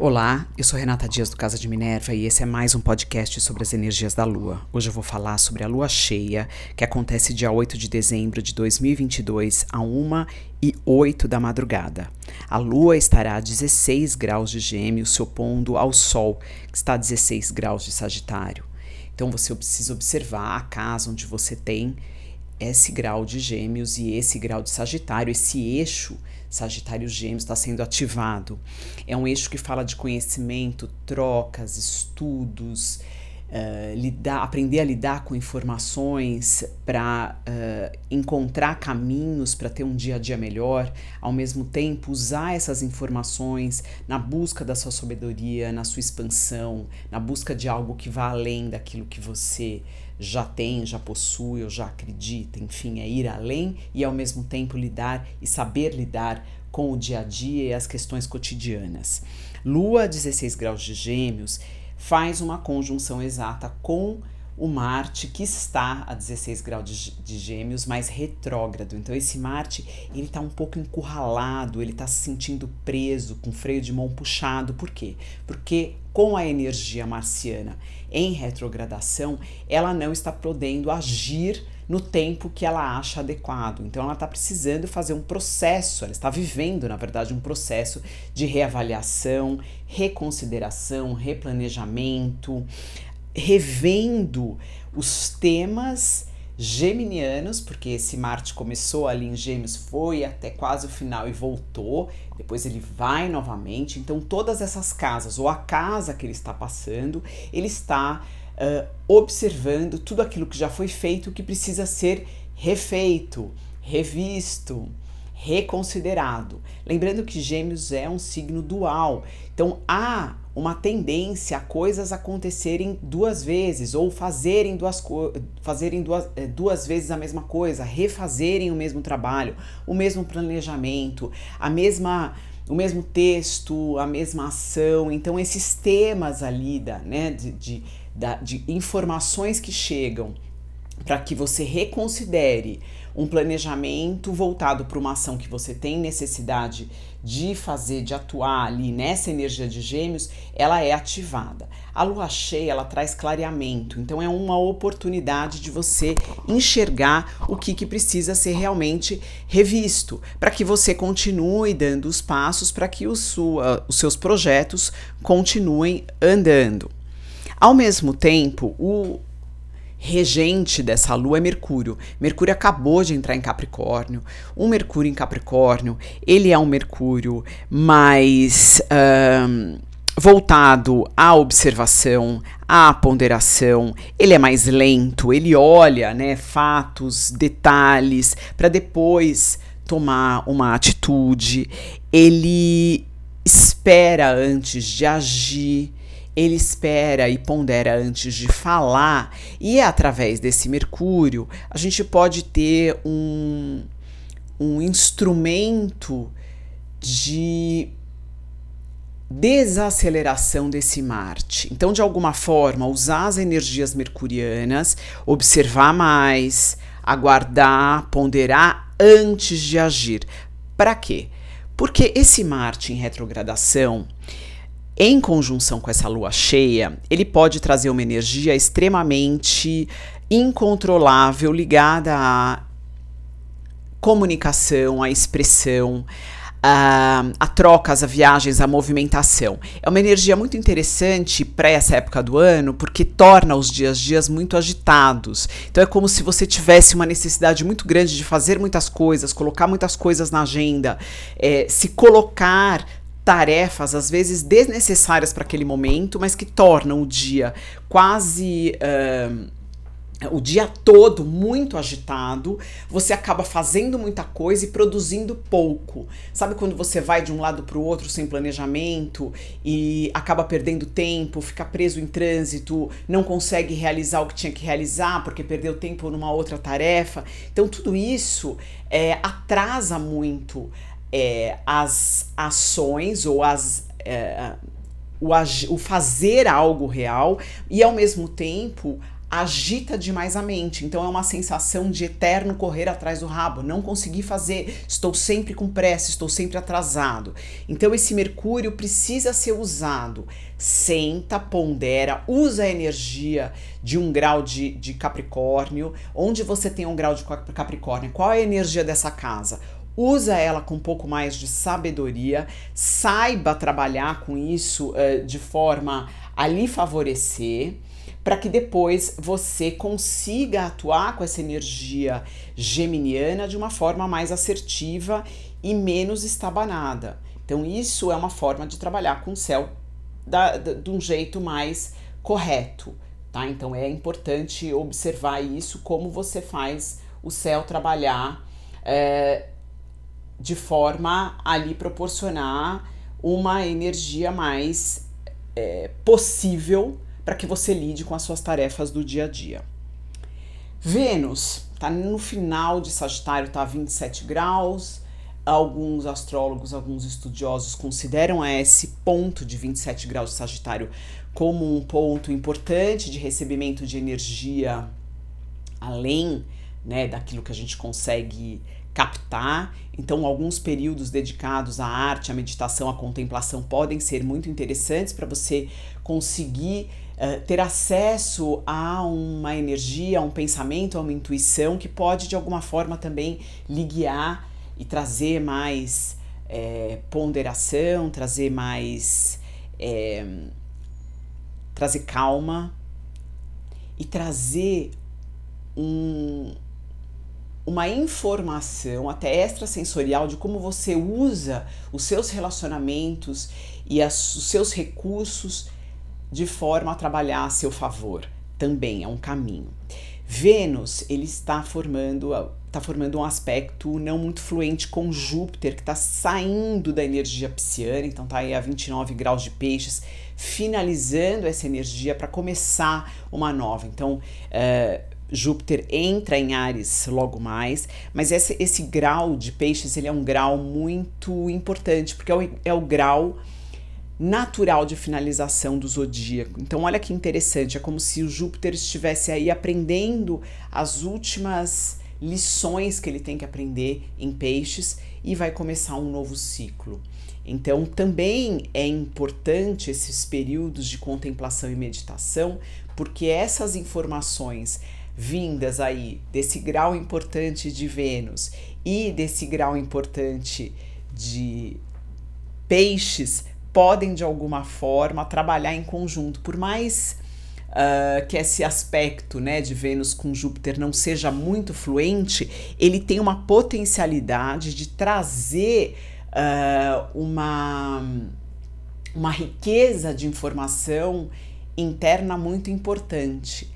Olá, eu sou Renata Dias do Casa de Minerva e esse é mais um podcast sobre as energias da Lua. Hoje eu vou falar sobre a Lua cheia, que acontece dia 8 de dezembro de 2022, a 1 e 8 da madrugada. A Lua estará a 16 graus de Gêmeos, se opondo ao Sol, que está a 16 graus de Sagitário. Então você precisa observar a casa onde você tem esse grau de Gêmeos e esse grau de Sagitário, esse eixo Sagitário Gêmeos está sendo ativado. É um eixo que fala de conhecimento, trocas, estudos, uh, lidar, aprender a lidar com informações para uh, encontrar caminhos para ter um dia a dia melhor, ao mesmo tempo usar essas informações na busca da sua sabedoria, na sua expansão, na busca de algo que vá além daquilo que você já tem, já possui ou já acredita, enfim, é ir além e ao mesmo tempo lidar e saber lidar com o dia a dia e as questões cotidianas. Lua 16 graus de Gêmeos faz uma conjunção exata com o Marte que está a 16 graus de, de Gêmeos, mais retrógrado. Então esse Marte ele está um pouco encurralado, ele está se sentindo preso, com freio de mão puxado. Por quê? Porque com a energia marciana em retrogradação, ela não está podendo agir no tempo que ela acha adequado. Então ela está precisando fazer um processo, ela está vivendo, na verdade, um processo de reavaliação, reconsideração, replanejamento, revendo os temas geminianos, porque esse Marte começou ali em Gêmeos, foi até quase o final e voltou, depois ele vai novamente. Então, todas essas casas, ou a casa que ele está passando, ele está uh, observando tudo aquilo que já foi feito, que precisa ser refeito, revisto, reconsiderado. Lembrando que Gêmeos é um signo dual, então há uma tendência a coisas acontecerem duas vezes ou fazerem duas, fazerem duas, eh, duas vezes a mesma coisa, refazerem o mesmo trabalho, o mesmo planejamento, a mesma o mesmo texto, a mesma ação. Então, esses temas ali da, né, de, de, de informações que chegam para que você reconsidere um planejamento voltado para uma ação que você tem necessidade de fazer, de atuar ali nessa energia de gêmeos, ela é ativada. A lua cheia, ela traz clareamento, então é uma oportunidade de você enxergar o que, que precisa ser realmente revisto, para que você continue dando os passos para que os, sua, os seus projetos continuem andando. Ao mesmo tempo, o, regente dessa lua é Mercúrio. Mercúrio acabou de entrar em Capricórnio. Um Mercúrio em Capricórnio, ele é um Mercúrio mais um, voltado à observação, à ponderação. Ele é mais lento, ele olha, né, fatos, detalhes, para depois tomar uma atitude. Ele espera antes de agir ele espera e pondera antes de falar, e é através desse Mercúrio a gente pode ter um, um instrumento de desaceleração desse Marte. Então, de alguma forma, usar as energias mercurianas, observar mais, aguardar, ponderar antes de agir. Para quê? Porque esse Marte em retrogradação, em conjunção com essa lua cheia, ele pode trazer uma energia extremamente incontrolável ligada à comunicação, à expressão, a, a trocas, a viagens, a movimentação. É uma energia muito interessante para essa época do ano, porque torna os dias dias muito agitados. Então é como se você tivesse uma necessidade muito grande de fazer muitas coisas, colocar muitas coisas na agenda, é, se colocar tarefas, às vezes desnecessárias para aquele momento, mas que tornam o dia quase. Uh, o dia todo muito agitado, você acaba fazendo muita coisa e produzindo pouco. Sabe quando você vai de um lado para o outro sem planejamento e acaba perdendo tempo, fica preso em trânsito, não consegue realizar o que tinha que realizar porque perdeu tempo numa outra tarefa? Então, tudo isso é, atrasa muito é, as ações ou as. É, o, o fazer algo real e ao mesmo tempo agita demais a mente. Então é uma sensação de eterno correr atrás do rabo, não consegui fazer, estou sempre com pressa, estou sempre atrasado. Então esse Mercúrio precisa ser usado. Senta, pondera, usa a energia de um grau de, de Capricórnio. Onde você tem um grau de Capricórnio? Qual é a energia dessa casa? Usa ela com um pouco mais de sabedoria, saiba trabalhar com isso uh, de forma a lhe favorecer para que depois você consiga atuar com essa energia geminiana de uma forma mais assertiva e menos estabanada. Então, isso é uma forma de trabalhar com o céu da, da, de um jeito mais correto, tá? Então, é importante observar isso, como você faz o céu trabalhar é, de forma a lhe proporcionar uma energia mais é, possível para que você lide com as suas tarefas do dia a dia. Vênus está no final de Sagitário, está a 27 graus. Alguns astrólogos, alguns estudiosos consideram esse ponto de 27 graus de Sagitário como um ponto importante de recebimento de energia além né, daquilo que a gente consegue captar. Então, alguns períodos dedicados à arte, à meditação, à contemplação podem ser muito interessantes para você conseguir uh, ter acesso a uma energia, a um pensamento, a uma intuição que pode de alguma forma também lhe guiar e trazer mais é, ponderação, trazer mais. É, trazer calma e trazer um, uma informação até extrasensorial de como você usa os seus relacionamentos e as, os seus recursos de forma a trabalhar a seu favor. Também é um caminho. Vênus, ele está formando está formando um aspecto não muito fluente com Júpiter, que está saindo da energia pisciana, então está aí a 29 graus de peixes, finalizando essa energia para começar uma nova. Então, uh, Júpiter entra em Ares logo mais, mas esse, esse grau de peixes ele é um grau muito importante, porque é o, é o grau natural de finalização do zodíaco. Então, olha que interessante, é como se o Júpiter estivesse aí aprendendo as últimas lições que ele tem que aprender em peixes e vai começar um novo ciclo. Então, também é importante esses períodos de contemplação e meditação, porque essas informações vindas aí desse grau importante de Vênus e desse grau importante de Peixes podem de alguma forma trabalhar em conjunto, por mais uh, que esse aspecto né, de Vênus com Júpiter não seja muito fluente, ele tem uma potencialidade de trazer uh, uma, uma riqueza de informação interna muito importante.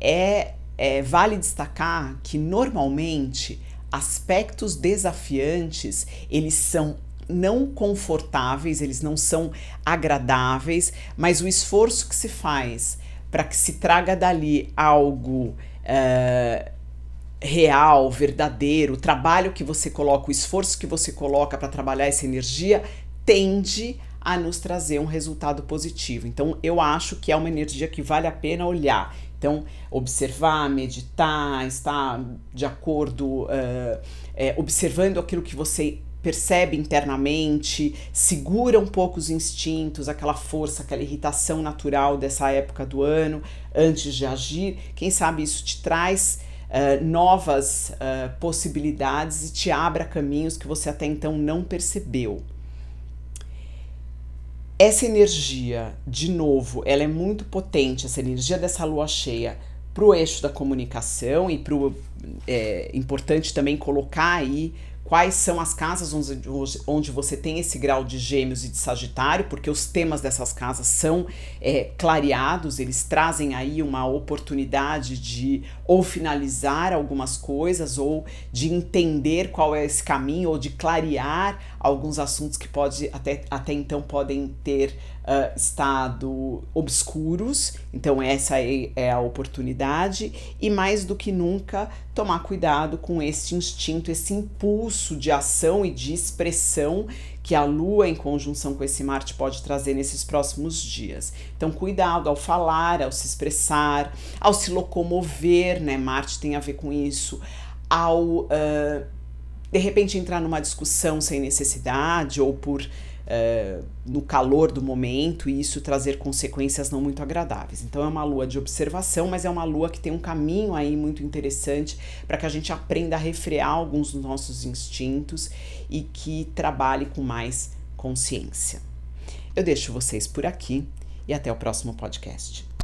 É é, vale destacar que normalmente aspectos desafiantes eles são não confortáveis, eles não são agradáveis, mas o esforço que se faz para que se traga dali algo uh, real, verdadeiro, o trabalho que você coloca, o esforço que você coloca para trabalhar essa energia tende a nos trazer um resultado positivo. Então, eu acho que é uma energia que vale a pena olhar então, observar, meditar, estar de acordo, uh, é, observando aquilo que você percebe internamente, segura um pouco os instintos, aquela força, aquela irritação natural dessa época do ano antes de agir. Quem sabe isso te traz uh, novas uh, possibilidades e te abra caminhos que você até então não percebeu. Essa energia, de novo, ela é muito potente, essa energia dessa lua cheia, para o eixo da comunicação e para o. É importante também colocar aí quais são as casas onde, onde você tem esse grau de gêmeos e de sagitário, porque os temas dessas casas são é, clareados, eles trazem aí uma oportunidade de ou finalizar algumas coisas, ou de entender qual é esse caminho, ou de clarear alguns assuntos que pode, até, até então podem ter uh, estado obscuros. Então, essa é, é a oportunidade, e mais do que nunca, tomar cuidado com esse instinto, esse impulso impulso de ação e de expressão que a Lua, em conjunção com esse Marte, pode trazer nesses próximos dias. Então, cuidado ao falar, ao se expressar, ao se locomover, né? Marte tem a ver com isso, ao uh, de repente entrar numa discussão sem necessidade ou por uh, no calor do momento e isso trazer consequências não muito agradáveis. Então é uma lua de observação, mas é uma lua que tem um caminho aí muito interessante para que a gente aprenda a refrear alguns dos nossos instintos e que trabalhe com mais consciência. Eu deixo vocês por aqui e até o próximo podcast.